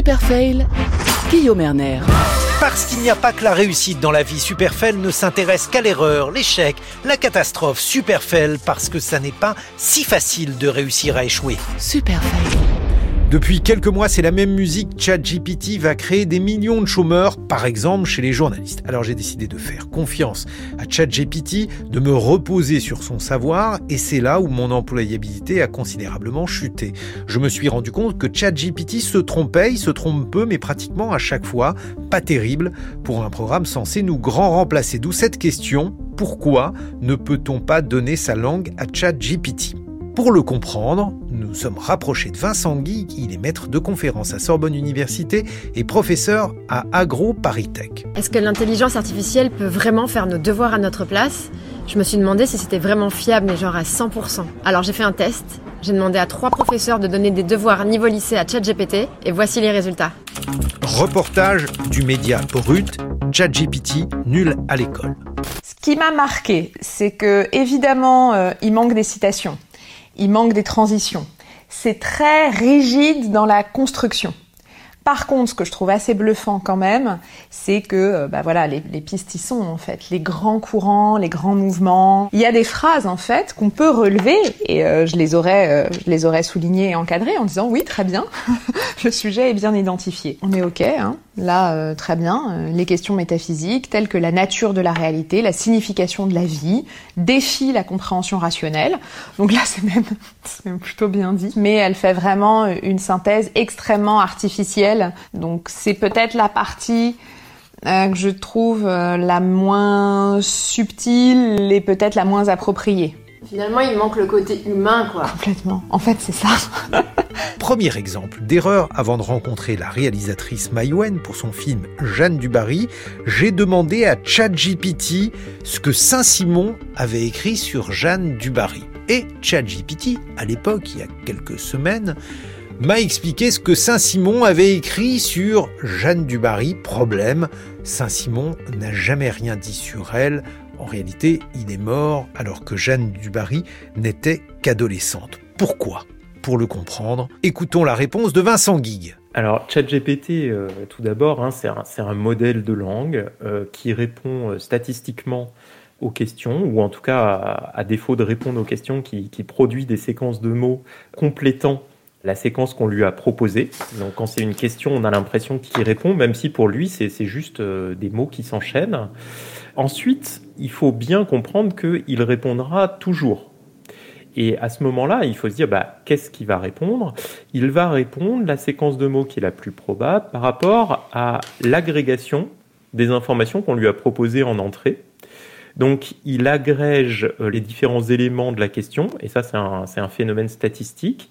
Super Fail, Guillaume Erner. Parce qu'il n'y a pas que la réussite dans la vie, Superfail ne s'intéresse qu'à l'erreur, l'échec, la catastrophe. Superfail parce que ça n'est pas si facile de réussir à échouer. Super Fail. Depuis quelques mois, c'est la même musique. ChatGPT va créer des millions de chômeurs, par exemple chez les journalistes. Alors j'ai décidé de faire confiance à ChatGPT, de me reposer sur son savoir, et c'est là où mon employabilité a considérablement chuté. Je me suis rendu compte que ChatGPT se trompait, il se trompe peu, mais pratiquement à chaque fois. Pas terrible pour un programme censé nous grand remplacer. D'où cette question pourquoi ne peut-on pas donner sa langue à ChatGPT? Pour le comprendre, nous sommes rapprochés de Vincent Guy, il est maître de conférence à Sorbonne Université et professeur à Agro Paris Est-ce que l'intelligence artificielle peut vraiment faire nos devoirs à notre place? Je me suis demandé si c'était vraiment fiable, mais genre à 100%. Alors j'ai fait un test, j'ai demandé à trois professeurs de donner des devoirs niveau lycée à ChatGPT, et voici les résultats. Reportage du média brut, ChatGPT nul à l'école. Ce qui m'a marqué, c'est que évidemment, euh, il manque des citations il manque des transitions. C'est très rigide dans la construction. Par contre, ce que je trouve assez bluffant quand même, c'est que euh, bah voilà, les, pistes y sont en fait, les grands courants, les grands mouvements. Il y a des phrases en fait qu'on peut relever et euh, je les aurais, euh, je les aurais soulignées et encadrées en disant oui très bien, le sujet est bien identifié. On est ok, hein là très bien. les questions métaphysiques telles que la nature de la réalité, la signification de la vie, défient la compréhension rationnelle. Donc là c'est même, même plutôt bien dit. Mais elle fait vraiment une synthèse extrêmement artificielle donc c'est peut-être la partie euh, que je trouve euh, la moins subtile et peut-être la moins appropriée. Finalement, il manque le côté humain, quoi. Complètement. En fait, c'est ça. Premier exemple d'erreur avant de rencontrer la réalisatrice Maïwen pour son film Jeanne Dubarry, j'ai demandé à ChatGPT ce que Saint-Simon avait écrit sur Jeanne Dubarry. Et ChatGPT, à l'époque, il y a quelques semaines, m'a expliqué ce que Saint-Simon avait écrit sur Jeanne du Barry. Problème, Saint-Simon n'a jamais rien dit sur elle. En réalité, il est mort alors que Jeanne du Barry n'était qu'adolescente. Pourquoi? Pour le comprendre, écoutons la réponse de Vincent Guigue. Alors, ChatGPT, euh, tout d'abord, hein, c'est un, modèle de langue euh, qui répond euh, statistiquement aux questions, ou en tout cas, à, défaut de répondre aux questions, qui, qui, produit des séquences de mots complétant la séquence qu'on lui a proposée. Donc quand c'est une question, on a l'impression qu'il répond, même si pour lui c'est juste euh, des mots qui s'enchaînent. Ensuite, il faut bien comprendre qu'il répondra toujours. Et à ce moment-là, il faut se dire, bah, qu'est-ce qu'il va répondre? Il va répondre la séquence de mots qui est la plus probable par rapport à l'agrégation des informations qu'on lui a proposées en entrée. Donc, il agrège euh, les différents éléments de la question, et ça, c'est un, un, phénomène statistique.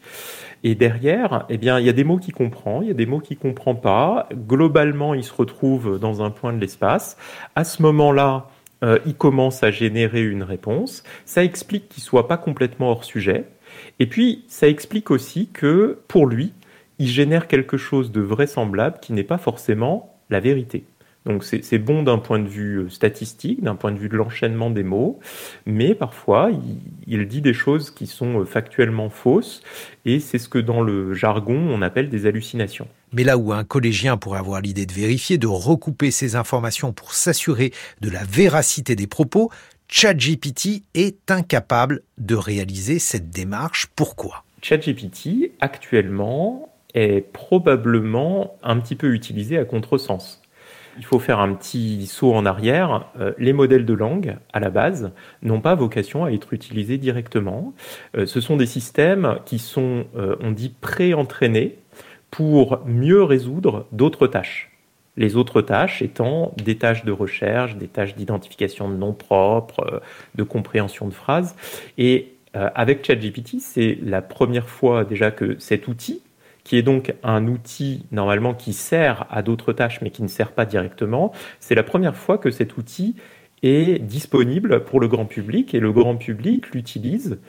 Et derrière, eh bien, il y a des mots qu'il comprend, il y a des mots qu'il comprend pas. Globalement, il se retrouve dans un point de l'espace. À ce moment-là, euh, il commence à générer une réponse. Ça explique qu'il soit pas complètement hors sujet. Et puis, ça explique aussi que, pour lui, il génère quelque chose de vraisemblable qui n'est pas forcément la vérité. Donc c'est bon d'un point de vue euh, statistique, d'un point de vue de l'enchaînement des mots, mais parfois il, dit des choses qui sont euh, factuellement fausses, et c'est ce que dans le jargon on appelle des hallucinations. Mais là où un collégien pourrait avoir l'idée de vérifier, de recouper ces informations pour s'assurer de la véracité des propos, ChatGPT est incapable de réaliser cette démarche. Pourquoi? ChatGPT, actuellement, est probablement un petit peu utilisé à contresens il faut faire un petit saut en arrière. Euh, les modèles de langue, à la base, n'ont pas vocation à être utilisés directement. Euh, ce sont des systèmes qui sont, euh, on dit, pré-entraînés pour mieux résoudre d'autres tâches. Les autres tâches étant des tâches de recherche, des tâches d'identification de noms propres, de compréhension de phrases. Et avec ChatGPT, c'est la première fois déjà que cet outil qui est donc un outil normalement qui sert à d'autres tâches mais qui ne sert pas directement. C'est la première fois que cet outil est disponible pour le grand public et le grand public l'utilise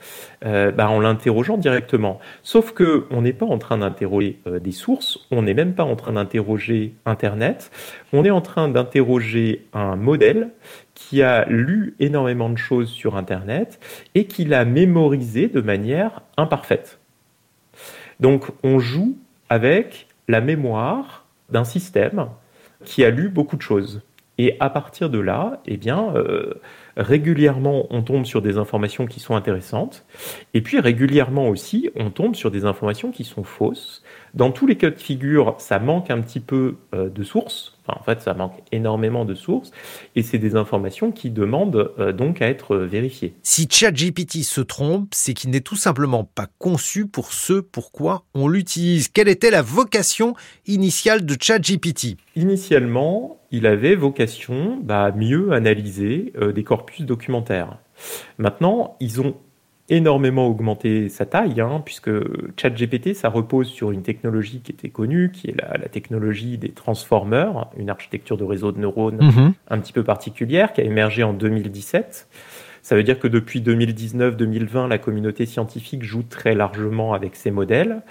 euh, bah, en l'interrogeant directement. Sauf que on n'est pas en train d'interroger euh, des sources, on n'est même pas en train d'interroger Internet, on est en train d'interroger un modèle qui a lu énormément de choses sur Internet et qui l'a mémorisé de manière imparfaite. Donc on joue avec la mémoire d'un système qui a lu beaucoup de choses. Et à partir de là, eh bien, euh, régulièrement, on tombe sur des informations qui sont intéressantes. Et puis, régulièrement aussi, on tombe sur des informations qui sont fausses. Dans tous les cas de figure, ça manque un petit peu euh, de sources. En fait, ça manque énormément de sources. Et c'est des informations qui demandent euh, donc à être vérifiées. Si ChatGPT se trompe, c'est qu'il n'est tout simplement pas conçu pour ce pourquoi on l'utilise. Quelle était la vocation initiale de ChatGPT? Initialement, il avait vocation bah, à mieux analyser euh, des corpus documentaires. Maintenant, ils ont énormément augmenté sa taille, hein, puisque ChatGPT, ça repose sur une technologie qui était connue, qui est la, technologie des transformers, une architecture de réseau de neurones mhm. un petit peu particulière, qui a émergé en 2017. Ça veut dire que depuis 2019-2020, la communauté scientifique joue très largement avec ces modèles.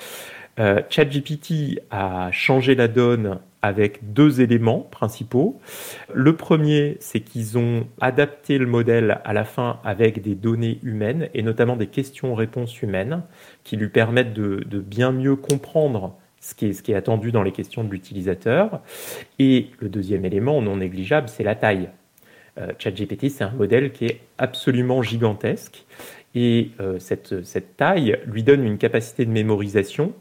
Euh, ChatGPT a changé la donne avec deux éléments principaux. Le premier, c'est qu'ils ont adapté le modèle à la fin avec des données humaines et notamment des questions-réponses humaines qui lui permettent de, bien mieux comprendre ce qui, est, attendu dans les questions de l'utilisateur. Et le deuxième élément non négligeable, c'est la taille. Euh, ChatGPT, c'est un modèle qui est absolument gigantesque et euh, cette taille lui donne une capacité de mémorisation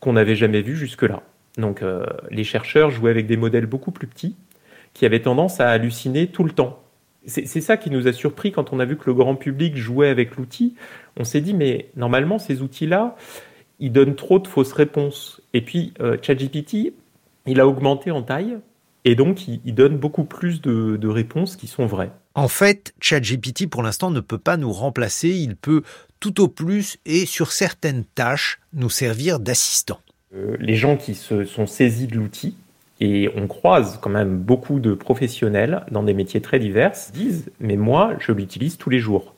qu'on n'avait jamais vue jusque-là. Donc euh, les chercheurs jouaient avec des modèles beaucoup plus petits qui avaient tendance à halluciner tout le temps. C'est ça qui nous a surpris quand on a vu que le grand public jouait avec l'outil. On s'est dit, mais normalement, ces outils-là, ils donnent trop de fausses réponses. Et puis, euh, ChatGPT, il a augmenté en taille, et donc il, donne beaucoup plus de, réponses qui sont vraies. En fait, ChatGPT, pour l'instant, ne peut pas nous remplacer. Il peut tout au plus, et sur certaines tâches, nous servir d'assistant. Euh, les gens qui se sont saisis de l'outil, et on croise quand même beaucoup de professionnels dans des métiers très divers, disent mais moi je l'utilise tous les jours.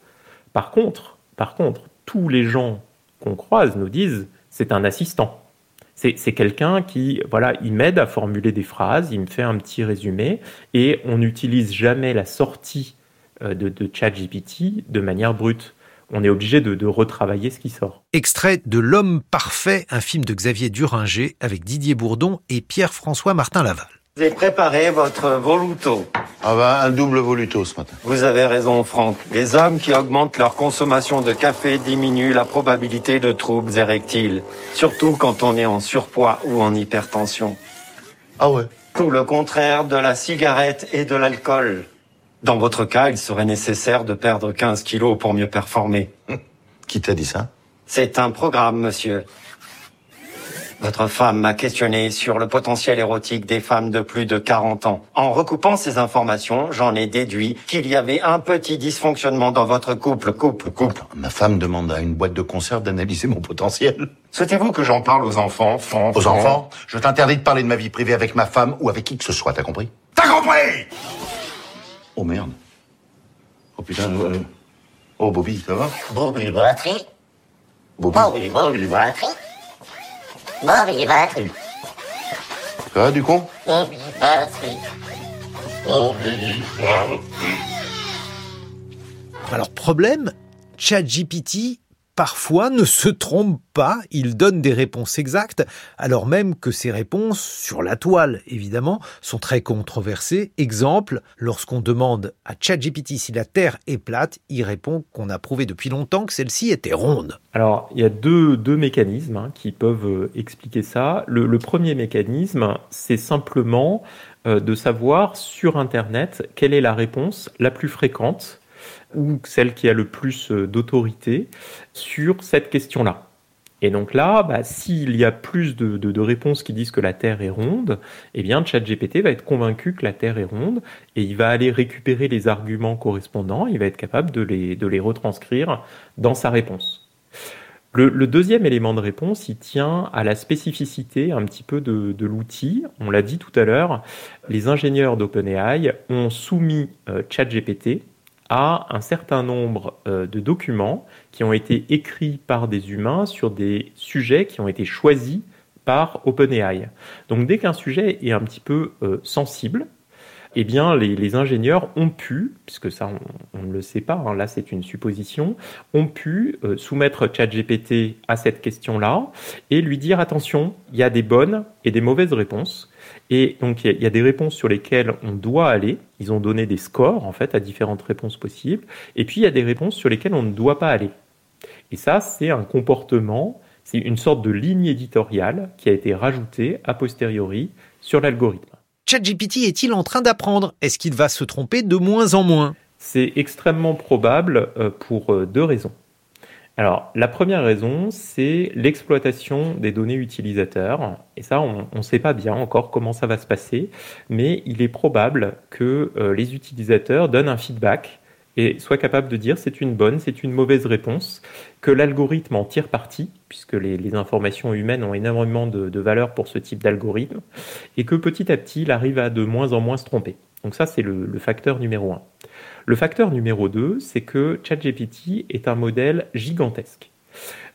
Par contre, par contre, tous les gens qu'on croise nous disent c'est un assistant. C'est quelqu'un qui, voilà, il m'aide à formuler des phrases, il me fait un petit résumé, et on n'utilise jamais la sortie euh, de, de ChatGPT de manière brute on est obligé de, retravailler ce qui sort. Extrait de L'homme parfait, un film de Xavier Duringer avec Didier Bourdon et Pierre-François Martin Laval. Vous avez préparé votre voluto. Ah bah, un double voluto ce matin. Vous avez raison, Franck. Les hommes qui augmentent leur consommation de café diminuent la probabilité de troubles érectiles. Surtout quand on est en surpoids ou en hypertension. Ah ouais Tout le contraire de la cigarette et de l'alcool. Dans votre cas, il serait nécessaire de perdre 15 kilos pour mieux performer. Qui t'a dit ça? C'est un programme, monsieur. Votre femme m'a questionné sur le potentiel érotique des femmes de plus de 40 ans. En recoupant ces informations, j'en ai déduit qu'il y avait un petit dysfonctionnement dans votre couple. Couple, couple. Ma femme demande à une boîte de conserve d'analyser mon potentiel. Souhaitez-vous que j'en parle aux enfants, Aux enfants? Je t'interdis de parler de ma vie privée avec ma femme ou avec qui que ce soit, t'as compris? T'as compris? Oh merde. Oh putain. Euh... Oh Bobby, ça va? Bobby batterie. Bobby. Bobby, Bobby Bobby batterie. Va du con batterie. Alors problème, ChatGPT parfois ne se trompe pas, il donne des réponses exactes, alors même que ces réponses, sur la toile évidemment, sont très controversées. Exemple, lorsqu'on demande à ChatGPT si la Terre est plate, il répond qu'on a prouvé depuis longtemps que celle-ci était ronde. Alors, il y a deux, deux mécanismes hein, qui peuvent euh, expliquer ça. Le, premier mécanisme, c'est simplement euh, de savoir sur Internet quelle est la réponse la plus fréquente ou celle qui a le plus euh, d'autorité sur cette question-là. Et donc là, bah, s'il y a plus de, réponses qui disent que la Terre est ronde, eh bien ChatGPT va être convaincu que la Terre est ronde et il va aller récupérer les arguments correspondants, il va être capable de les, retranscrire dans sa réponse. Le, deuxième élément de réponse, il tient à la spécificité un petit peu de, de l'outil. On l'a dit tout à l'heure, les ingénieurs d'OpenAI ont soumis euh, ChatGPT à un certain nombre euh, de documents qui ont été écrits par des humains sur des sujets qui ont été choisis par OpenAI. Donc dès qu'un sujet est un petit peu euh, sensible, eh bien, les, ingénieurs ont pu, puisque ça, on, ne le sait pas, hein, là c'est une supposition, ont pu euh, soumettre ChatGPT à cette question-là et lui dire attention, il y a des bonnes et des mauvaises réponses. Et donc, il y, a des réponses sur lesquelles on doit aller. Ils ont donné des scores, en fait, à différentes réponses possibles. Et puis, il y a des réponses sur lesquelles on ne doit pas aller. Et ça, c'est un comportement, c'est une sorte de ligne éditoriale qui a été rajoutée a posteriori sur l'algorithme. ChatGPT est-il en train d'apprendre? Est-ce qu'il va se tromper de moins en moins? C'est extrêmement probable euh, pour euh, deux raisons. Alors, la première raison, c'est l'exploitation des données utilisateurs. Et ça, on ne sait pas bien encore comment ça va se passer, mais il est probable que euh, les utilisateurs donnent un feedback et soit capable de dire c'est une bonne, c'est une mauvaise réponse, que l'algorithme en tire parti, puisque les, informations humaines ont énormément de, valeur pour ce type d'algorithme, et que petit à petit, il arrive à de moins en moins se tromper. Donc ça, c'est le, facteur numéro un. Le facteur numéro deux, c'est que ChatGPT est un modèle gigantesque.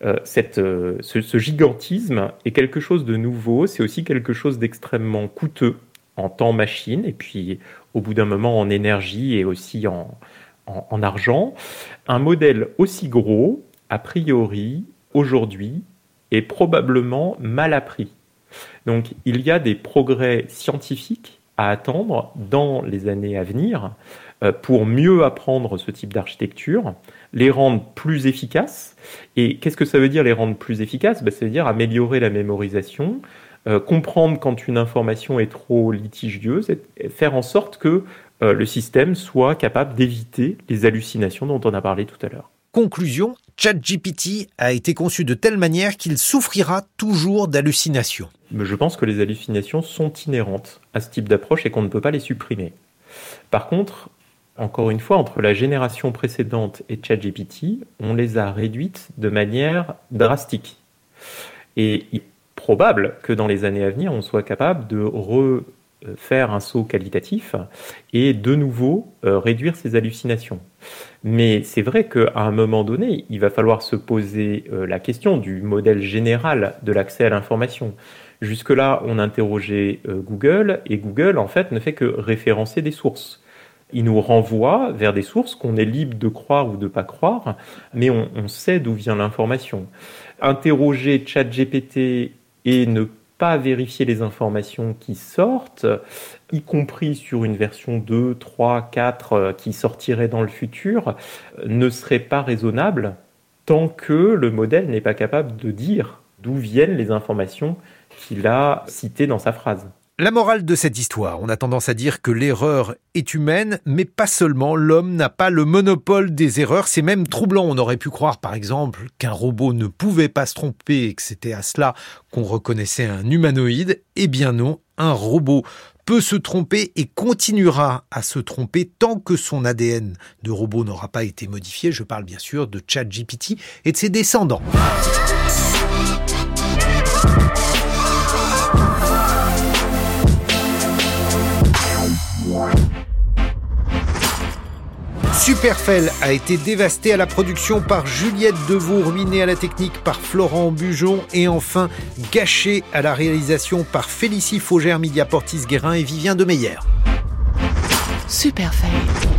Euh, cette, euh, ce, gigantisme est quelque chose de nouveau, c'est aussi quelque chose d'extrêmement coûteux en temps machine, et puis au bout d'un moment en énergie et aussi en, en, argent. Un modèle aussi gros, a priori, aujourd'hui, est probablement mal appris. Donc il y a des progrès scientifiques à attendre dans les années à venir euh, pour mieux apprendre ce type d'architecture, les rendre plus efficaces. Et qu'est-ce que ça veut dire les rendre plus efficaces? Ben, Ça veut dire améliorer la mémorisation, euh, comprendre quand une information est trop litigieuse, faire en sorte que euh, le système soit capable d'éviter les hallucinations dont on a parlé tout à l'heure. Conclusion, ChatGPT a été conçu de telle manière qu'il souffrira toujours d'hallucinations. Je pense que les hallucinations sont inhérentes à ce type d'approche et qu'on ne peut pas les supprimer. Par contre, encore une fois, entre la génération précédente et ChatGPT, on les a réduites de manière drastique. Et il est probable que dans les années à venir, on soit capable de re faire un saut qualitatif et de nouveau euh, réduire ses hallucinations. Mais c'est vrai qu'à un moment donné, il va falloir se poser euh, la question du modèle général de l'accès à l'information. Jusque-là, on interrogeait Google et Google, en fait, ne fait que référencer des sources. Il nous renvoie vers des sources qu'on est libre de croire ou de pas croire, mais on, on sait d'où vient l'information. Interroger ChatGPT et ne pas vérifier les informations qui sortent, y compris sur une version 2, 3, 4 qui sortirait dans le futur, ne serait pas raisonnable tant que le modèle n'est pas capable de dire d'où viennent les informations qu'il a citées dans sa phrase. La morale de cette histoire, on a tendance à dire que l'erreur est humaine, mais pas seulement, l'homme n'a pas le monopole des erreurs, c'est même troublant. On aurait pu croire par exemple qu'un robot ne pouvait pas se tromper et que c'était à cela qu'on reconnaissait un humanoïde. Eh bien non, un robot peut se tromper et continuera à se tromper tant que son ADN de robot n'aura pas été modifié. Je parle bien sûr de ChatGPT et de ses descendants. Superfell a été dévasté à la production par Juliette Deveau, ruiné à la technique par Florent Bujon et enfin gâché à la réalisation par Félicie Faugère, Portis Guérin et Vivien Demeyer. Superfell.